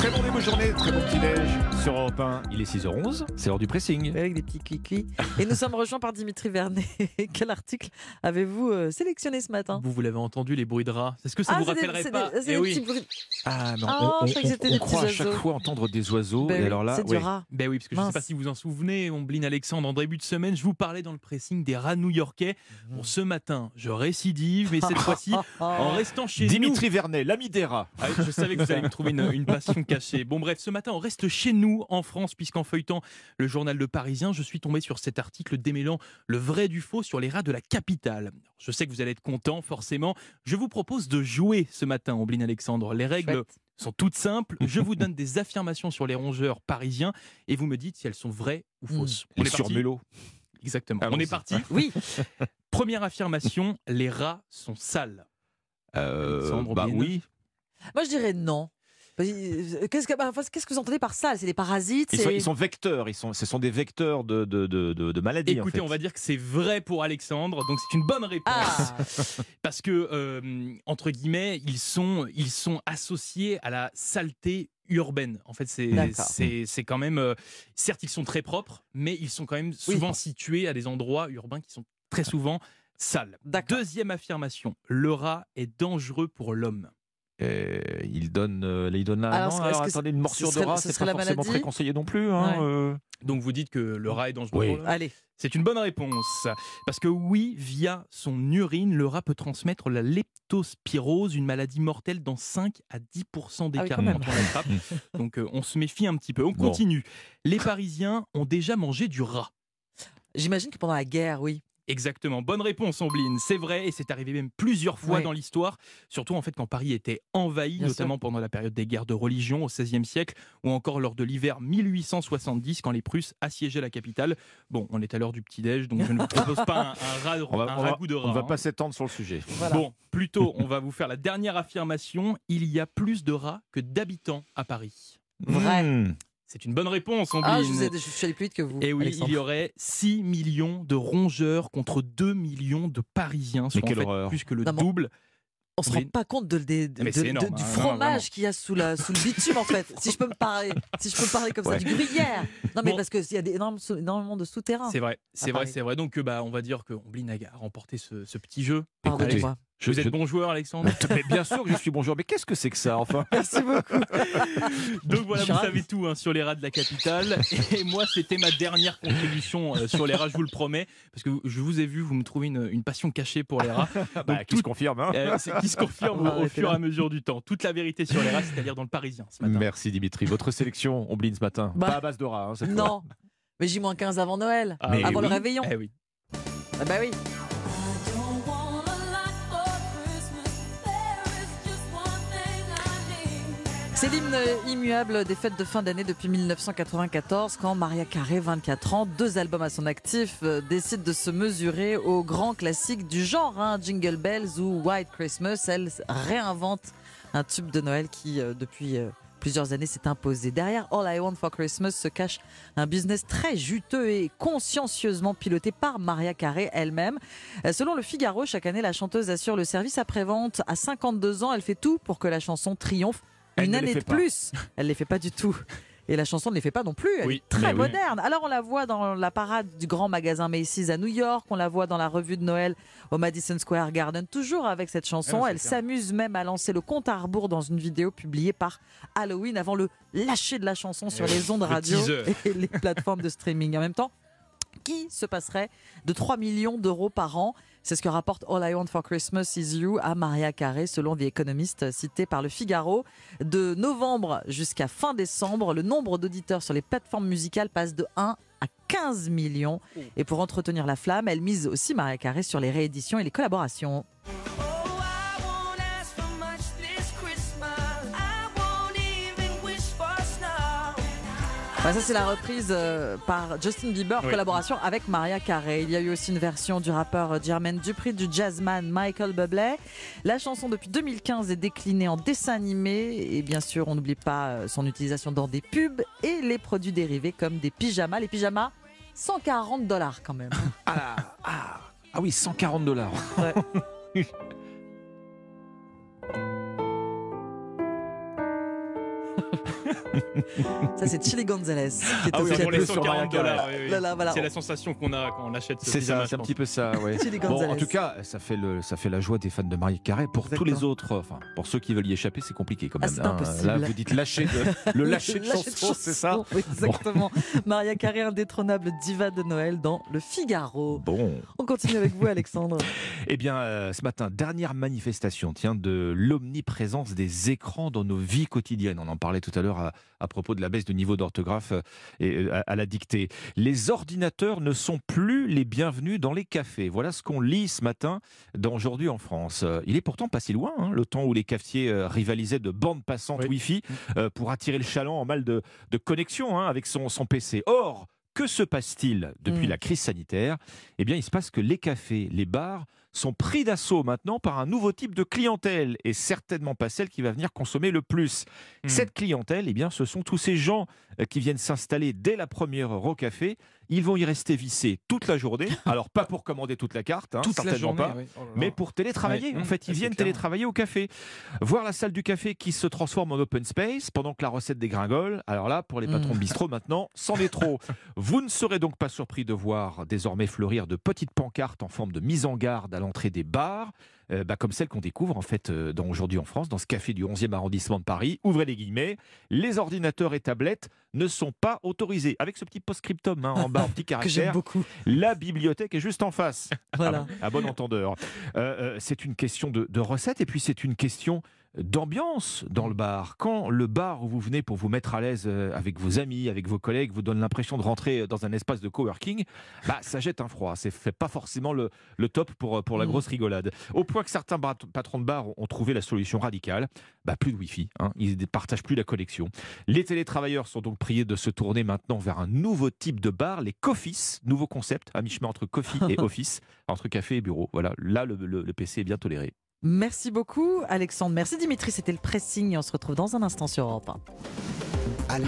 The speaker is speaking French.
Très bon de journée, très bon petit-déj sur Europe 1. Il est 6h11, c'est l'heure du pressing. Avec des petits clics Et nous sommes rejoints par Dimitri Vernet. Quel article avez-vous euh, sélectionné ce matin? Vous, vous l'avez entendu, les bruits de rats. Est-ce que ça vous c'est des- rappellerait c'est pas Eh des oui. petits bruits. Ah non, Oh, on, je croyais que c'était on des croit à chaque oiseaux. fois entendre des oiseaux. Ben et oui, alors là, c'est du oui. rat. Ben oui, parce que je ne sais Mince. pas si vous en souvenez, Ombline Alexandre, en début de semaine, je vous parlais dans le pressing des rats new-yorkais. Mmh. Bon, ce matin, je récidive, mais cette fois-ci, en restant chez nous. Dimitri Vernet, l'ami des rats. Ah je savais que vous alliez me trouver une, une passion cachée. Bon bref, ce matin, on reste chez nous en France, puisqu'en feuilletant le journal Le Parisien, je suis tombé sur cet article démêlant le vrai du faux sur les rats de la capitale. Je sais que vous allez être content, forcément. Je vous propose de jouer ce matin, Ombline Alexandre. Les règles Chouette. sont toutes simples. Je vous donne des affirmations sur les rongeurs parisiens et vous me dites si elles sont vraies ou Mm. fausses. Les est parti surmulots. Exactement. On Allons-y. est parti. Oui, Première affirmation, les rats sont sales. Euh, Alexandre bah oui. moi je dirais non. Euh, Qu'est-ce que, bah, enfin, qu'est-ce que vous entendez par ça C'est des parasites Ils sont, c'est- ils sont vecteurs, ils sont, ce sont des vecteurs de, de, de, de- de maladies. en Écoutez, fait. on va dire que c'est vrai pour Alexandre, donc c'est une bonne réponse. Ah, Parce que, euh, entre guillemets, ils sont, ils sont associés à la saleté urbaine. En fait, c'est D'accord. c'est- c'est quand même. euh, certes, ils sont très propres, mais ils sont quand même souvent situés à des endroits urbains qui sont très souvent sales. D'accord. Deuxième affirmation le rat est dangereux pour l'homme. Euh, il donne, euh, il donne là. Alors, non, alors, attendez, une morsure de rat, ce c'est pas forcément maladie très conseillé non plus. hein, Ouais. euh. Donc vous dites que le rat est dangereux Oui. allez. C'est une bonne réponse. Parce que oui, via son urine, le rat peut transmettre la leptospirose, une maladie mortelle dans 5 à 10% des Ah oui, cas quand même. quand on l'attrape. Donc euh, on se méfie un petit peu. On Bon. continue. Les Parisiens ont déjà mangé du rat. J'imagine que pendant la guerre, oui. Exactement. Bonne réponse, Ombline. C'est vrai, et c'est arrivé même plusieurs fois Ouais. dans l'histoire. Surtout en fait quand Paris était envahi, Bien notamment pendant la période des guerres de religion au XVIe siècle, ou encore lors de l'hiver 1870 quand les Prusses assiégeaient la capitale. Bon, on est à l'heure du petit déj, donc je ne vous propose pas un, un rat- On va, un on va- ragoût de rat. on ne va hein. pas s'étendre sur le sujet. Voilà. Bon, plutôt, on va vous faire la dernière affirmation. Il y a plus de rats que d'habitants à Paris. Vrai. Hmm. C'est une bonne réponse, Ombline. Ah, je, vous ai- je suis allé plus vite que vous. Et oui, Alexandre. il y aurait 6 millions de rongeurs contre 2 millions de Parisiens, soit en quelle fait horreur. plus que le Non, double. On se rend Oui. pas compte de, de- de- c'est énorme, du hein, fromage qu'il y a sous, la, sous le bitume en fait. Si je peux me parler, si je peux parler comme Ouais. ça, du gruyère. Non mais Bon. parce qu'il y a des, énormes- énormément de souterrains. C'est vrai, c'est à vrai, c'est vrai. Donc, euh, bah, on va dire que a remporté ce, ce petit jeu. Pardonnez-moi. Je- Vous êtes je- bon joueur, Alexandre Mais bien sûr que je suis bonjour, mais qu'est-ce que c'est que ça enfin? Merci beaucoup. Donc voilà, vous savez tout hein, sur les rats de la capitale. Et moi, c'était ma dernière contribution euh, sur les rats, je vous le promets. Parce que je vous ai vu, vous me trouvez une, une passion cachée pour les rats. Bah, Qui se confirme hein Euh, c'est qui se confirme On va au, fur et à mesure du temps. Toute la vérité sur les rats, c'est-à-dire dans le Parisien ce matin. Merci Dimitri. Votre sélection, Ombline ce matin. Bah. Pas à base de rats. hein, cette fois. Non, mais J-15 avant Noël, Ah, avant le oui. réveillon. Eh oui. Ah bah oui. C'est l'hymne immuable des fêtes de fin d'année depuis 1994 quand Maria Carey, 24 ans, deux albums à son actif, euh, décide de se mesurer aux grands classiques du genre, hein, Jingle Bells ou White Christmas. Elle réinvente un tube de Noël qui, euh, depuis euh, plusieurs années, s'est imposé. Derrière All I Want for Christmas se cache un business très juteux et consciencieusement piloté par Maria Carey elle-même. Selon le Figaro, chaque année, la chanteuse assure le service après-vente. À 52 ans, elle fait tout pour que la chanson triomphe Elle une ne année de pas. plus. Elle les fait pas du tout. Et la chanson ne les fait pas non plus. Elle Oui, est très oui. moderne. Alors on la voit dans la parade du grand magasin Macy's à New York. On la voit dans la revue de Noël au Madison Square Garden. Toujours avec cette chanson. Ah non, c'est Elle s'amuse même à lancer le compte à rebours dans une vidéo publiée par Halloween avant le lâcher de la chanson sur Eh les ondes radio et les plateformes de streaming. En même temps, qui se passerait de 3 millions d'euros par an C'est ce que rapporte All I Want for Christmas Is You à Maria Carey, selon The Economist, cité par le Figaro. De novembre jusqu'à fin décembre, le nombre d'auditeurs sur les plateformes musicales passe de 1 à 15 millions. Et pour entretenir la flamme, elle mise aussi Maria Carey sur les rééditions et les collaborations. Bah, ça, c'est la reprise euh, par Justin Bieber, Oui. collaboration avec Maria Carey. Il y a eu aussi une version du rappeur euh, Jermaine Dupri, du jazzman Michael Bublé. La chanson, depuis 2015, est déclinée en dessin animé. Et bien sûr, on n'oublie pas euh, son utilisation dans des pubs et les produits dérivés comme des pyjamas. Les pyjamas, 140 dollars quand même. Ah, ah, ah oui, 140 dollars. Ouais. Ça, c'est Chili Gonzalez qui est Ah oui, pour les sur Mariah 140 dollars. Carey. oui, oui. Là, là, voilà. C'est la sensation qu'on a quand on achète ce C'est ça, c'est un petit peu ça, ouais. Chili Bon, en tout cas, ça fait, le, ça fait la joie des fans de Mariah Carey. Pour tous les autres, enfin, pour ceux qui veulent y échapper, c'est compliqué quand Ah, même. hein. impossible. Là, vous dites lâcher de, le lâcher de Lâcher c'est ça Exactement. Maria Carré, indétrônable diva de Noël dans Le Figaro. Bon. On continue avec vous, Alexandre. Eh bien, euh, ce matin, dernière manifestation, tiens, de l'omniprésence des écrans dans nos vies quotidiennes. On en parlait tout à l'heure à, à propos de la baisse de niveau d'orthographe euh, et euh, à, à la dictée. Les ordinateurs ne sont plus les bienvenus dans les cafés. Voilà ce qu'on lit ce matin dans Aujourd'hui en France. Euh, Il est pourtant pas si loin, hein, le temps où les cafetiers rivalisaient de bandes passantes Oui. Wi-Fi euh, pour attirer le chaland en mal de, de connexion hein, avec son, son PC. Or, que se passe-t-il depuis Mm. la crise sanitaire? Eh bien, il se passe que les cafés, les bars sont pris d'assaut maintenant par un nouveau type de clientèle et certainement pas celle qui va venir consommer le plus. Hmm. Cette clientèle, eh bien, ce sont tous ces gens euh, qui viennent s'installer dès la première heure au café. Ils vont y rester vissés toute la journée. Alors pas pour commander toute la carte, hein, Toute la certainement journée. pas. oui. Oh. Mais pour télétravailler, Ouais. en Mmh, fait, ils viennent clair. télétravailler au café. Voir la salle du café qui se transforme en open space pendant que la recette dégringole. Alors là, pour les patrons Mmh. de bistrot, maintenant, c'en est trop. Vous ne serez donc pas surpris de voir désormais fleurir de petites pancartes en forme de mise en garde l'entrée des bars. euh, bah, comme celle qu'on découvre en fait euh, dans aujourd'hui en France, dans ce café du 11e arrondissement de Paris. Ouvrez les guillemets. Les ordinateurs et tablettes ne sont pas autorisés. Avec ce petit post-scriptum hein, en bas en petit Que j'aime caractère. beaucoup. La bibliothèque est juste en face. Voilà. À, à bon entendeur. Euh, c'est une question de, de recette et puis c'est une question d'ambiance dans le bar. Quand le bar où vous venez pour vous mettre à l'aise euh, avec vos amis, avec vos collègues, vous donne l'impression de rentrer dans un espace de coworking, bah, ça jette un froid. C'est fait pas forcément le, le top pour, pour la Mm. grosse rigolade. Au point que certains patrons de bar ont trouvé la solution radicale. Bah, plus de Wi-Fi. hein. Ils ne partagent plus la connexion. Les télétravailleurs sont donc priés de se tourner maintenant vers un nouveau type de bar, les Coffees, nouveau concept, à mi-chemin entre coffee et office, entre café et bureau. Voilà, là, le- le- le PC est bien toléré. Merci beaucoup, Alexandre. Merci, Dimitri. C'était le pressing. On se retrouve dans un instant sur Europe 1.